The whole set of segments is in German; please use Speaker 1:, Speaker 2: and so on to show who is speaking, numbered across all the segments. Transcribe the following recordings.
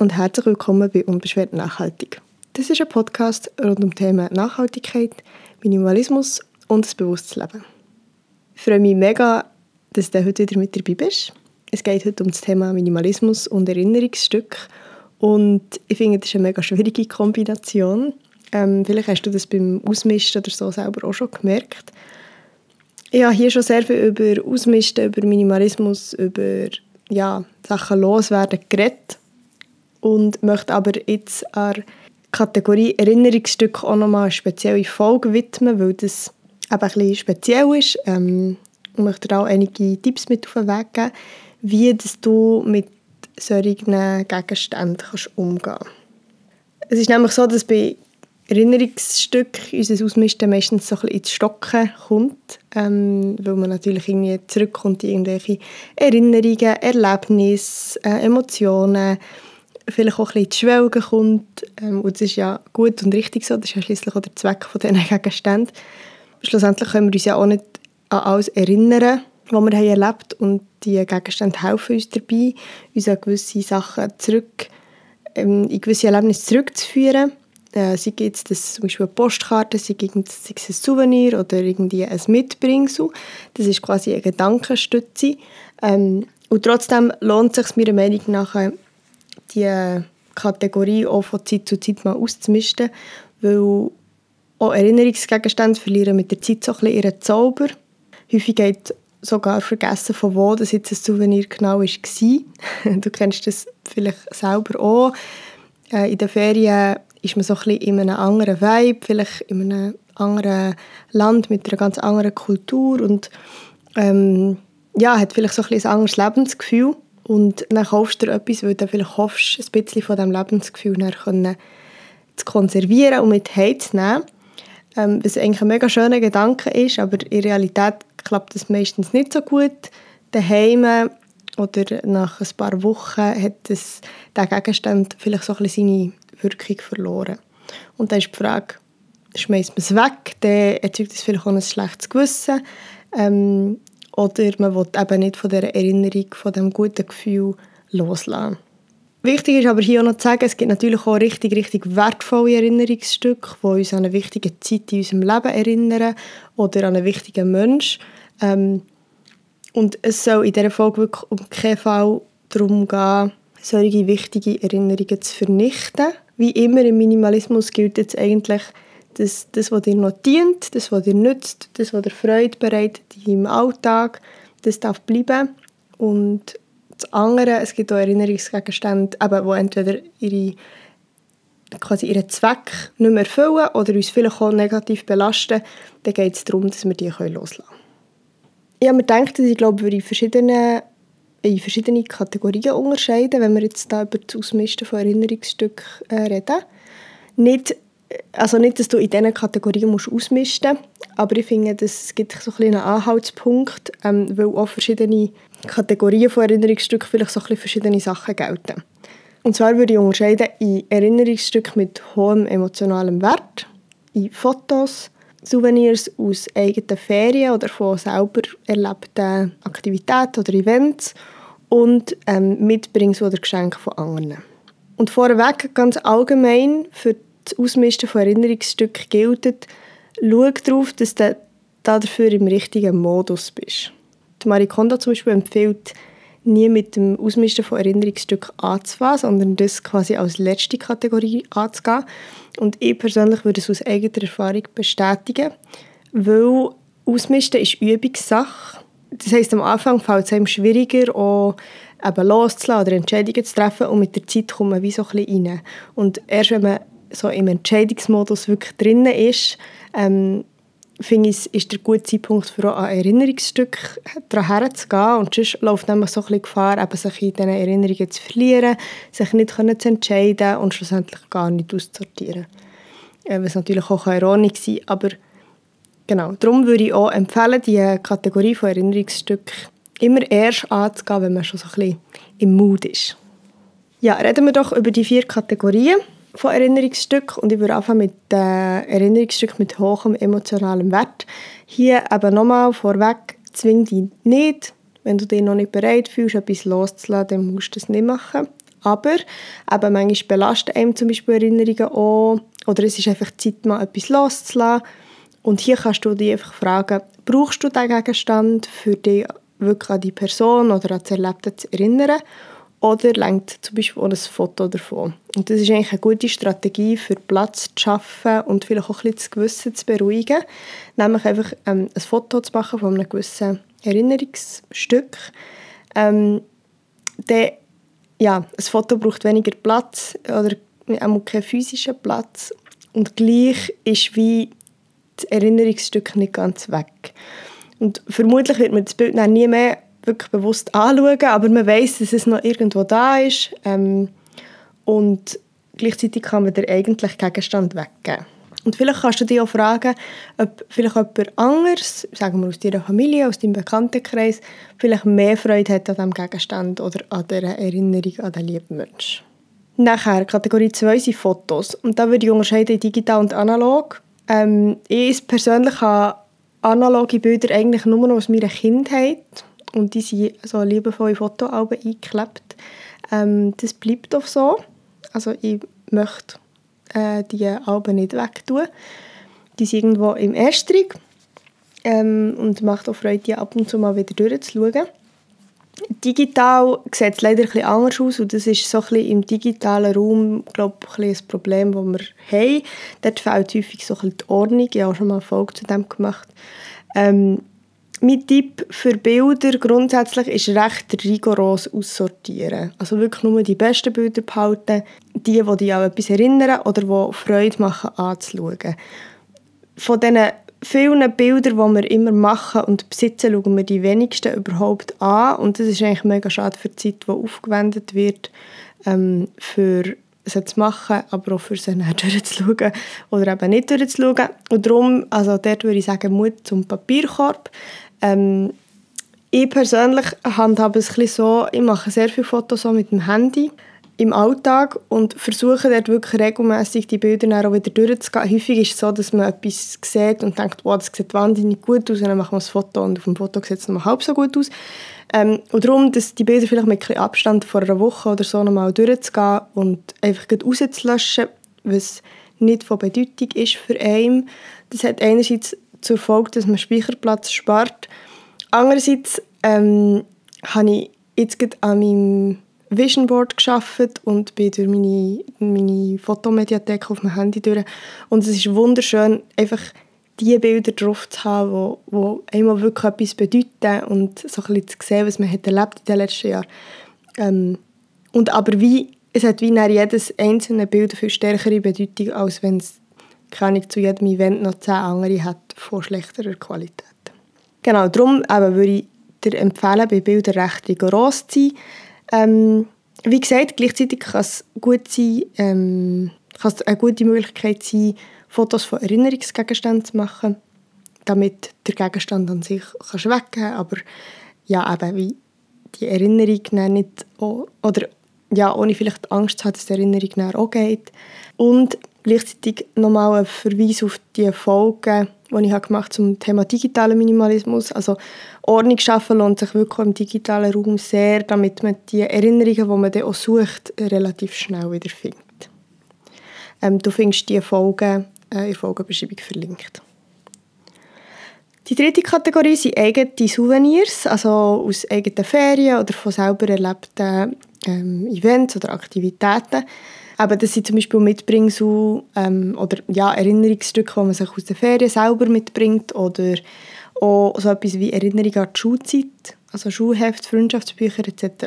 Speaker 1: und herzlich willkommen bei Unbeschwert Nachhaltig. Das ist ein Podcast rund um Themen Nachhaltigkeit, Minimalismus und das bewusstes Leben. Ich freue mich mega, dass du heute wieder mit dabei bist. Es geht heute um das Thema Minimalismus und Erinnerungsstück und ich finde, das ist eine mega schwierige Kombination. Ähm, vielleicht hast du das beim Ausmisten oder so selber auch schon gemerkt. Ich habe hier schon sehr viel über Ausmisten, über Minimalismus, über ja, Sachen loswerden geredet und möchte aber jetzt an Kategorie Erinnerungsstück auch nochmal eine spezielle Folge widmen, weil das eben ein bisschen speziell ist. Ähm, ich möchte dir auch einige Tipps mit auf den Weg geben, wie dass du mit solchen Gegenständen kannst umgehen kannst. Es ist nämlich so, dass bei Erinnerungsstück unser Ausmisten meistens so ein ins Stocken kommt, ähm, weil man natürlich irgendwie zurückkommt in irgendwelche Erinnerungen, Erlebnisse, äh, Emotionen, vielleicht auch ein bisschen ins Schwelgen kommt. Ähm, und das ist ja gut und richtig so, das ist ja schließlich auch der Zweck von diesen Gegenständen. Schlussendlich können wir uns ja auch nicht an alles erinnern, was wir haben erlebt und die Gegenstände helfen uns dabei, uns an gewisse Sachen zurück, ähm, in gewisse Erlebnisse zurückzuführen. Äh, sei es das zum Beispiel eine Postkarte, sei es ein Souvenir oder irgendwie ein Mitbringsel. Das ist quasi eine Gedankenstütze. Ähm, und trotzdem lohnt es sich meiner Meinung nach, die Kategorie auch von Zeit zu Zeit mal auszumisten, weil auch Erinnerungsgegenstände verlieren mit der Zeit so ein ihren Zauber. Häufig geht sogar vergessen, von wo das jetzt ein Souvenir genau war. du kennst das vielleicht selber auch. Äh, in den Ferien ist man so ein bisschen in einem anderen Vibe, vielleicht in einem anderen Land mit einer ganz anderen Kultur und ähm, ja, hat vielleicht so ein, ein anderes Lebensgefühl. Und dann kaufst du dir etwas, weil du vielleicht hoffst, ein bisschen von diesem Lebensgefühl können, zu konservieren und mit heimzunehmen. Ähm, was eigentlich ein mega schöner Gedanke ist, aber in Realität klappt das meistens nicht so gut. Daheim oder nach ein paar Wochen hat das, der Gegenstand vielleicht so ein bisschen seine Wirkung verloren. Und dann ist die Frage, schmeißt man es weg, dann erzeugt das vielleicht auch ein schlechtes Gewissen. Ähm, oder man will eben nicht von dieser Erinnerung, von diesem guten Gefühl loslassen. Wichtig ist aber hier auch noch zu sagen, es gibt natürlich auch richtig, richtig wertvolle Erinnerungsstücke, die uns an eine wichtige Zeit in unserem Leben erinnern oder an einen wichtigen Menschen. Ähm, und es soll in dieser Folge wirklich um keinen Fall darum gehen, solche wichtige Erinnerungen zu vernichten. Wie immer im Minimalismus gilt jetzt eigentlich, dass das, was dir noch dient, das, was dir nützt, das, was dir Freude bereitet im Alltag, das darf bleiben. Und das andere, es gibt auch Erinnerungsgegenstände, eben, die entweder ihre, quasi ihren Zweck nicht mehr erfüllen oder uns vielleicht auch negativ belasten. Dann geht es darum, dass wir die loslassen können. Ich habe mir gedacht, dass ich glaube, in verschiedenen in verschiedene Kategorien unterscheiden, wenn wir jetzt da über das Ausmisten von Erinnerungsstücken äh, reden. Nicht also nicht, dass du in diesen Kategorien musst ausmisten musst, aber ich finde, es gibt so ein einen Anhaltspunkt, ähm, weil auch verschiedene Kategorien von Erinnerungsstücken vielleicht so ein verschiedene Sachen gelten. Und zwar würde ich unterscheiden in Erinnerungsstücke mit hohem emotionalem Wert, in Fotos, Souvenirs aus eigenen Ferien oder von selber erlebten Aktivitäten oder Events und ähm, Mitbringsel oder Geschenke von anderen. Und vorweg ganz allgemein für das Ausmisten von Erinnerungsstücken gilt, schau darauf, dass du dafür im richtigen Modus bist. Die Marie Kondo zum Beispiel empfiehlt, nie mit dem Ausmisten von Erinnerungsstücken anzufangen, sondern das quasi als letzte Kategorie anzugehen. Und ich persönlich würde es aus eigener Erfahrung bestätigen, weil Ausmisten ist Übungssache. Das heisst, am Anfang fällt es einem schwieriger, auch loszulassen oder Entscheidungen zu treffen und mit der Zeit kommt man wie so ein bisschen rein. Und erst wenn man so im Entscheidungsmodus wirklich drin ist, ähm, finde ich, ist der gute Zeitpunkt für ein Erinnerungsstück daran zu gehen. Und sonst läuft nämlich so ein Gefahr, eben sich in diesen Erinnerungen zu verlieren, sich nicht zu entscheiden und schlussendlich gar nicht auszusortieren. Äh, was natürlich auch ironisch sein kann, aber genau, darum würde ich auch empfehlen, die Kategorie von Erinnerungsstücken immer erst anzugehen, wenn man schon so ein bisschen im Mood ist. Ja, reden wir doch über die vier Kategorien von Erinnerungsstücken und ich würde anfangen mit äh, Erinnerungsstücken mit hohem emotionalem Wert. Hier eben nochmal vorweg, zwing dich nicht. Wenn du dich noch nicht bereit fühlst, etwas loszulassen, dann musst du das nicht machen. Aber eben manchmal belasten einem zum Beispiel Erinnerungen auch. Oder es ist einfach Zeit, mal etwas loszulassen. Und hier kannst du dich einfach fragen, brauchst du diesen Gegenstand, für dich wirklich an die Person oder an das Erlebte zu erinnern? Oder lenkt zum Beispiel auch ein Foto davon. Und das ist eigentlich eine gute Strategie, für Platz zu schaffen und vielleicht auch ein bisschen das Gewissen zu beruhigen. Nämlich einfach ähm, ein Foto zu machen von einem gewissen Erinnerungsstück. Ähm, der, ja, ein Foto braucht weniger Platz oder auch keinen physischen Platz. Und gleich ist wie das Erinnerungsstück nicht ganz weg. Und vermutlich wird man das Bild dann nie mehr wirklich bewusst anschauen, aber man weiß, dass es noch irgendwo da ist ähm, und gleichzeitig kann man den eigentlichen Gegenstand weggeben. Und vielleicht kannst du dich auch fragen, ob vielleicht jemand anderes, sagen wir aus deiner Familie, aus deinem Bekanntenkreis, vielleicht mehr Freude hat an diesem Gegenstand oder an dieser Erinnerung an den lieben Menschen. Nachher, Kategorie 2 sind Fotos. Und da würde ich unterscheiden in digital und analog. Ähm, ich persönlich habe analoge Bilder eigentlich nur noch aus meiner Kindheit und die sind so liebevoll Fotoalben eingeklebt. Ähm, das bleibt auch so. Also ich möchte äh, die Alben nicht wegtun. Die sind irgendwo im Estrich ähm, und macht auch Freude, die ab und zu mal wieder durchzuschauen. Digital sieht es leider etwas anders aus und das ist so ein im digitalen Raum glaub, ein, ein Problem, das wir haben. Dort fehlt häufig so ein die Ordnung. Ich habe auch schon mal eine Folge zu dem gemacht. Ähm, mein Tipp für Bilder grundsätzlich ist recht rigoros aussortieren. Also wirklich nur die besten Bilder behalten, die, die dich an etwas erinnern oder die Freude machen anzuschauen. Von diesen vielen Bildern, die wir immer machen und besitzen, schauen wir die wenigsten überhaupt an. Und das ist eigentlich mega schade für die Zeit, die aufgewendet wird, ähm, für sie zu machen, aber auch für sie dann durchzuschauen oder eben nicht durchzuschauen. Und darum, also dort würde ich sagen, Mut zum Papierkorb. Ähm, ich persönlich handhabe es ein so, ich mache sehr viele Fotos mit dem Handy im Alltag und versuche dort wirklich regelmäßig die Bilder auch wieder durchzugehen. Häufig ist es so, dass man etwas sieht und denkt, wow, das sieht wahnsinnig gut aus und dann machen wir ein Foto und auf dem Foto sieht es noch halb so gut aus. Ähm, und darum, dass die Bilder vielleicht mit ein Abstand vor einer Woche oder so nochmal durchzugehen und einfach rauszulöschen, was nicht von Bedeutung ist für einen. Das hat einerseits zur Folge, dass man Speicherplatz spart. Andererseits ähm, habe ich jetzt an meinem Vision Board geschafft und bin durch meine, meine Fotomediathek auf meinem Handy durch. Und es ist wunderschön, einfach die Bilder drauf zu haben, wo einmal wirklich etwas bedeuten und so ein bisschen zu sehen, was man hat erlebt in den letzten Jahren. Ähm, und aber wie, es hat wie jedes einzelne Bild viel stärkere Bedeutung, als wenn es keine zu jedem Event noch zehn andere hat von schlechterer Qualität. Genau, darum eben würde ich dir empfehlen, bei Bildern recht rigoros zu sein. Ähm, wie gesagt, gleichzeitig kann es gut sein, ähm, kann es eine gute Möglichkeit sein, Fotos von Erinnerungsgegenständen zu machen, damit der Gegenstand an sich kannst weggeben aber ja, eben wie die Erinnerung nicht oder ja, ohne vielleicht Angst zu haben, dass die Erinnerung auch geht. Und gleichzeitig nochmal ein Verweis auf die Folgen, die ich gemacht zum Thema digitalen Minimalismus. Also Ordnung schaffen lohnt sich wirklich im digitalen Raum sehr, damit man die Erinnerungen, die man dann auch sucht, relativ schnell wieder findet. Ähm, du findest diese Folgen äh, in der Folgenbeschreibung verlinkt. Die dritte Kategorie sind eigene Souvenirs, also aus eigenen Ferien oder von selber erlebten ähm, Events oder Aktivitäten. Aber das sind zum Beispiel Mitbringsel ähm, oder ja, Erinnerungsstücke, die man sich aus der Ferien selber mitbringt oder auch so etwas wie Erinnerung an die Schulzeit, also Schulheft, Freundschaftsbücher etc.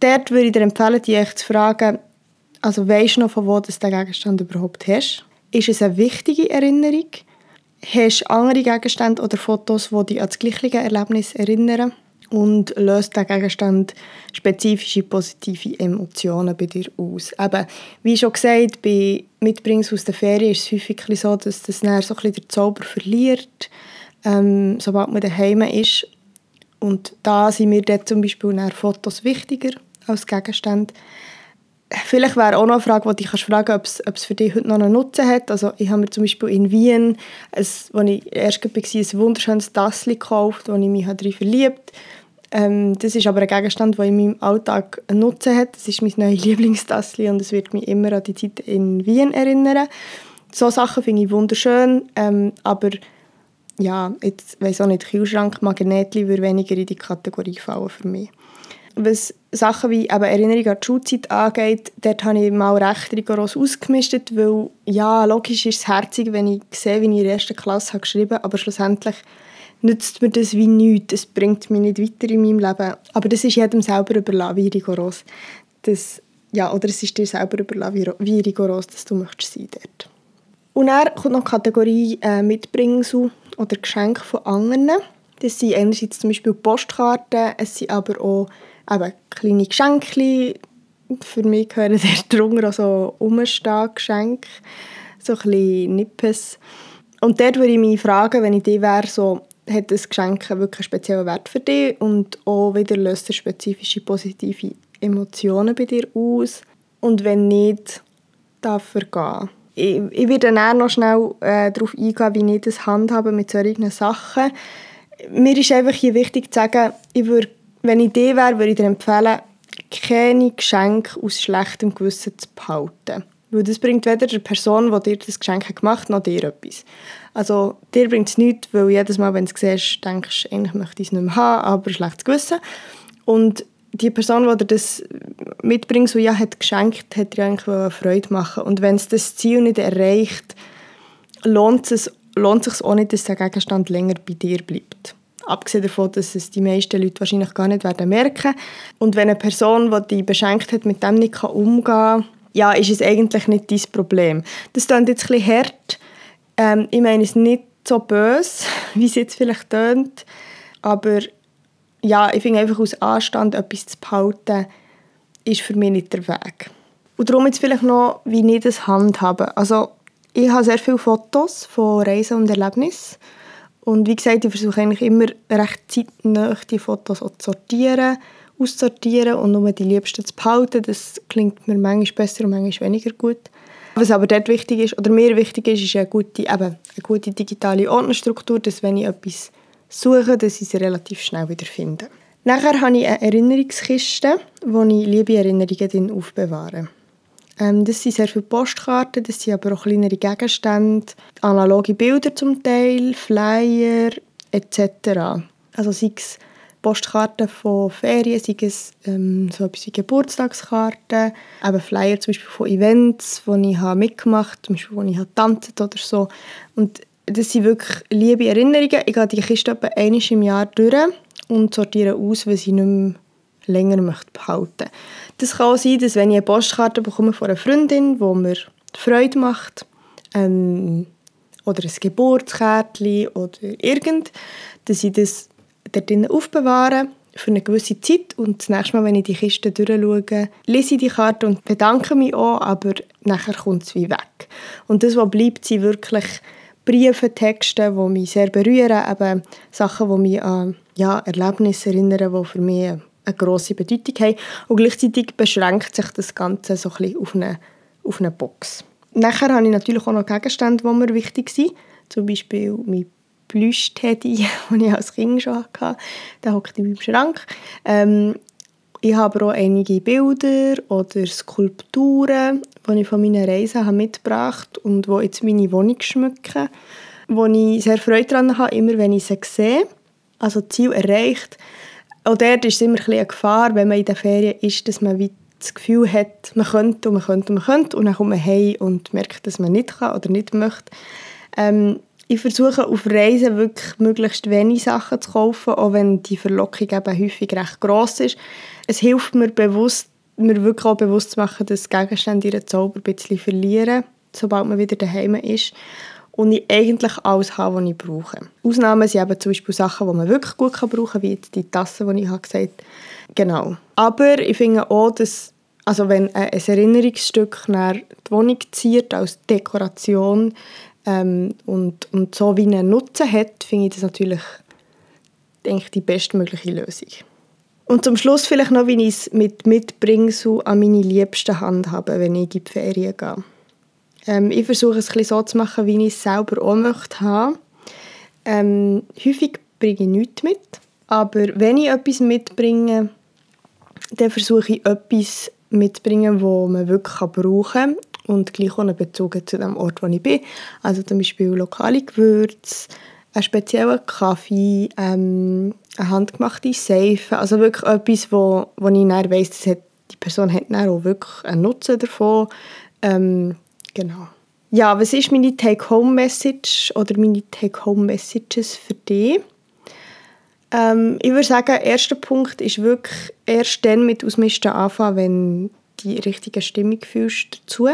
Speaker 1: Dort würde ich dir empfehlen, dich zu fragen, also weisst du noch, von wo du den Gegenstand überhaupt hast? Ist es eine wichtige Erinnerung? Hast du andere Gegenstände oder Fotos, die dich an das gleiche Erlebnis erinnern? Und löst der Gegenstand spezifische positive Emotionen bei dir aus. Eben, wie schon gesagt, bei Mitbringens aus der Ferien ist es häufig so, dass das dann so den Zauber verliert, ähm, sobald man daheim ist. Und da sind mir dann zum Beispiel Fotos wichtiger als Gegenstände. Vielleicht wäre auch noch eine Frage, die dich fragen kannst, ob es für dich heute noch einen Nutzen hat. Also ich habe mir zum Beispiel in Wien, als ich erst war, ein wunderschönes Tassel gekauft, wo ich mich darin verliebt habe Ähm, das ist aber ein Gegenstand, der in meinem Alltag einen Nutzen hat. Das ist mein neues Lieblingstassli und es wird mich immer an die Zeit in Wien erinnern. So Sachen finde ich wunderschön, ähm, aber ja, jetzt weiss auch nicht, Kühlschrank, Magnetli würde weniger in die Kategorie fallen für mich. Was Sachen wie eben Erinnerung an die Schulzeit angeht, dort habe ich mal recht rigoros ausgemistet, weil ja, logisch ist es herzig, wenn ich sehe, wie ich in der ersten Klasse habe geschrieben habe, aber schlussendlich nützt mir das wie nichts. Es bringt mich nicht weiter in meinem Leben. Aber das ist jedem selber überlassen, wie rigoros. Das, ja, oder es ist dir selber überlassen, wie, rigoros dass du möchtest sein dort. Und dann kommt noch die Kategorie äh, Mitbringsel oder Geschenke von anderen. Das sind einerseits zum Beispiel Postkarten, es sind aber auch eben kleine Geschenke. Für mich gehören darunter auch so Umstehgeschenke, so ein bisschen Nippes. Und dort würde ich mich fragen, wenn ich die wäre, so, hat das Geschenk wirklich einen speziellen Wert für dich und auch wieder löst er spezifische positive Emotionen bei dir aus und wenn nicht, darf er gehen. Ich, ich werde dann noch schnell äh, darauf eingehen, wie ich das handhabe mit solchen Sachen. Mir ist einfach hier wichtig zu sagen, ich würde, wenn ich die wäre, würde ich dir empfehlen, keine Geschenke aus schlechtem Gewissen zu behalten. Weil das bringt weder der Person, die dir das Geschenk gemacht hat, noch dir etwas. Also dir bringt es nichts, weil jedes Mal, wenn du es siehst, denkst du, eigentlich möchte ich es nicht mehr haben, aber schlechtes Gewissen. Und die Person, die dir das mitbringt, so ja, hat geschenkt, hat dir eigentlich Freude machen Und wenn es das Ziel nicht erreicht, lohnt es, lohnt sich auch nicht, dass der Gegenstand länger bei dir bleibt. Abgesehen davon, dass es die meisten Leute wahrscheinlich gar nicht werden merken. Und wenn eine Person, die dich beschenkt hat, mit dem nicht umgehen kann, ja, ist es eigentlich nicht dein Problem. Das klingt jetzt ein bisschen hart. Ähm, ich meine es nicht so böse, wie es jetzt vielleicht klingt. Aber ja, ich finde einfach aus Anstand etwas zu behalten, ist für mich nicht der Weg. Und darum jetzt vielleicht noch, wie ich das handhabe. Also ich habe sehr viele Fotos von Reisen und Erlebnissen. Und wie gesagt, ich versuche eigentlich immer recht zeitnah die Fotos zu sortieren aussortieren und nur die Liebsten zu behalten. Das klingt mir manchmal besser und manchmal weniger gut. Was aber dort wichtig ist, oder mir wichtig ist, ist eine gute, eben, eine gute digitale Ordnerstruktur, dass wenn ich etwas suche, dass ich sie relativ schnell wieder finde. Nachher habe ich eine Erinnerungskiste, wo ich liebe Erinnerungen drin aufbewahre. Ähm, das sind sehr viele Postkarten, das sind aber auch kleinere Gegenstände, analoge Bilder zum Teil, Flyer etc. Also sei es Postkarten von Ferien, sei es ähm, so etwas wie Geburtstagskarten, eben Flyer zum Beispiel von Events, die ich habe mitgemacht habe, zum Beispiel, wo ich habe getanzt oder so. Und das sind wirklich liebe Erinnerungen. Ich gehe die Kiste etwa einmal im Jahr durch und sortiere aus, was ich nicht mehr länger möchte behalten Das kann auch sein, dass wenn ich eine Postkarte bekomme von einer Freundin, die mir Freude macht, ähm, oder ein Geburtskärtchen oder irgend, dass ich das dort drinnen aufbewahren für eine gewisse Zeit und das nächste Mal, wenn ich die Kiste durchschaue, lese ich die Karte und bedanke mich auch, aber nachher kommt es wie weg. Und das, was bleibt, sind wirklich Briefe, Texte, die mich sehr berühren, eben Sachen, die mich an ja, Erlebnisse erinnern, die für mich eine grosse Bedeutung haben. Und gleichzeitig beschränkt sich das Ganze so ein bisschen auf eine, auf eine Box. Nachher habe ich natürlich auch noch Gegenstände, die mir wichtig sind. Zum Beispiel mein Plüsch-Teddy, den ich als Kind schon hatte. Der hockt in meinem Schrank. Ähm, ich habe auch einige Bilder oder Skulpturen, die ich von meinen Reisen habe mitgebracht habe und die jetzt meine Wohnung schmücken. Wo ich sehr Freude daran habe, immer wenn ich sie sehe. Also Ziel erreicht. Auch dort ist es immer ein eine Gefahr, wenn man in den Ferien ist, dass man das Gefühl hat, man könnte und man könnte und man könnte und dann kommt man heim und merkt, dass man nicht kann oder nicht möchte. Ähm, ich versuche auf Reisen wirklich möglichst wenig Sachen zu kaufen, auch wenn die Verlockung eben häufig recht gross ist. Es hilft mir bewusst, mir wirklich auch bewusst zu machen, dass Gegenstände ihren Zauber ein bisschen verlieren, sobald man wieder daheim ist und ich eigentlich alles habe, was ich brauche. Ausnahmen sind eben zum Beispiel Sachen, die man wirklich gut brauchen kann, wie jetzt die Tasse, die ich gesagt habe. Genau. Aber ich finde auch, dass also wenn ein Erinnerungsstück nach die Wohnung zieht als Dekoration, ähm, und, und so wie einen Nutzen hat, finde ich das natürlich denke ich, die bestmögliche Lösung. Und zum Schluss vielleicht noch, wie ich es mit Mitbringsel an meine liebsten Hand habe, wenn ich in die Ferien gehe. Ähm, ich versuche es ein so zu machen, wie ich es selber auch möchte haben. Ähm, häufig bringe ich nichts mit, Aber wenn ich etwas mitbringe, dann versuche ich etwas mitzubringen, das man wirklich brauchen kann und gleich auch Bezug zu dem Ort, wo ich bin. Also zum Beispiel lokale Gewürze, einen speziellen Kaffee, ähm, eine handgemachte Seife, also wirklich etwas, wo, wo ich dann weiss, dass die Person hat dann auch wirklich einen Nutzen davon. Ähm, genau. Ja, was ist meine Take-Home-Message oder meine Take-Home-Messages für dich? Ähm, ich würde sagen, der erste Punkt ist wirklich erst dann mit Ausmisten anfangen, wenn die richtige Stimmung fühlst dazu.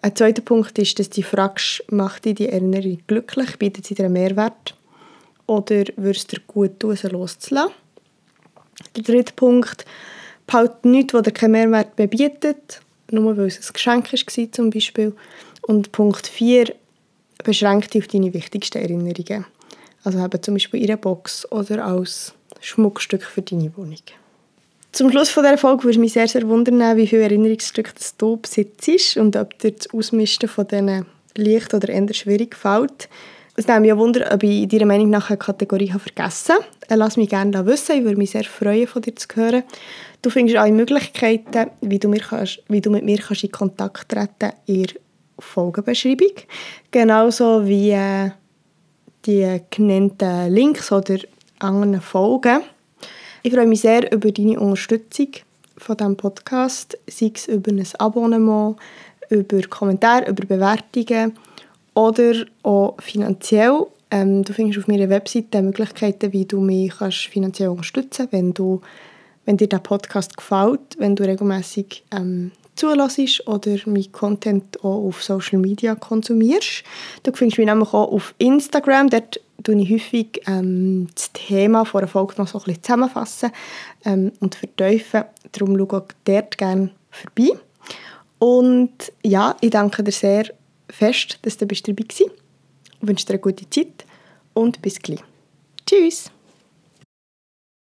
Speaker 1: Ein zweiter Punkt ist, dass du fragst, macht dich die Erinnerung glücklich, bietet sie dir einen Mehrwert oder würde es dir gut tun, sie loszulassen. Der dritte Punkt, behalte nichts, was dir keinen Mehrwert bietet, nur weil es ein Geschenk war zum Beispiel. Und Punkt 4, beschränke dich auf deine wichtigsten Erinnerungen. Also eben zum Beispiel in einer Box oder als Schmuckstück für deine Wohnung. Zum Schluss von dieser Folge würde ich mich sehr, sehr wundern, wie viele Erinnerungsstücke du besitzt und ob dir das Ausmisten von diesen leicht oder eher schwierig fällt. Es nimmt mich Wunder, ob ich deiner Meinung nach eine Kategorie habe vergessen habe. Lass mich gerne wissen, ich würde mich sehr freuen, von dir zu hören. Du findest alle Möglichkeiten, wie du, mir kannst, wie du mit mir kannst in Kontakt treten kannst, in der Folgenbeschreibung. Genauso wie äh, die genannten Links oder anderen Folgen. Ich freue mich sehr über deine Unterstützung von diesem Podcast, sei es über ein Abonnement, über Kommentare, über Bewertungen oder auch finanziell. Ähm, du findest auf meiner Webseite Möglichkeiten, wie du mich kannst finanziell unterstützen kannst, wenn, wenn dir der Podcast gefällt, wenn du regelmäßig ähm, zulässt oder meinen Content auch auf Social Media konsumierst. Du findest mich nämlich auch auf Instagram, dort tue ich häufig ähm, das Thema von einer Folge noch so ein bisschen zusammenfassen ähm, und vertiefen. Darum schau auch dort gerne vorbei. Und ja, ich danke dir sehr fest, dass du dabei warst. Ich wünsche dir eine gute Zeit und bis gleich. Tschüss!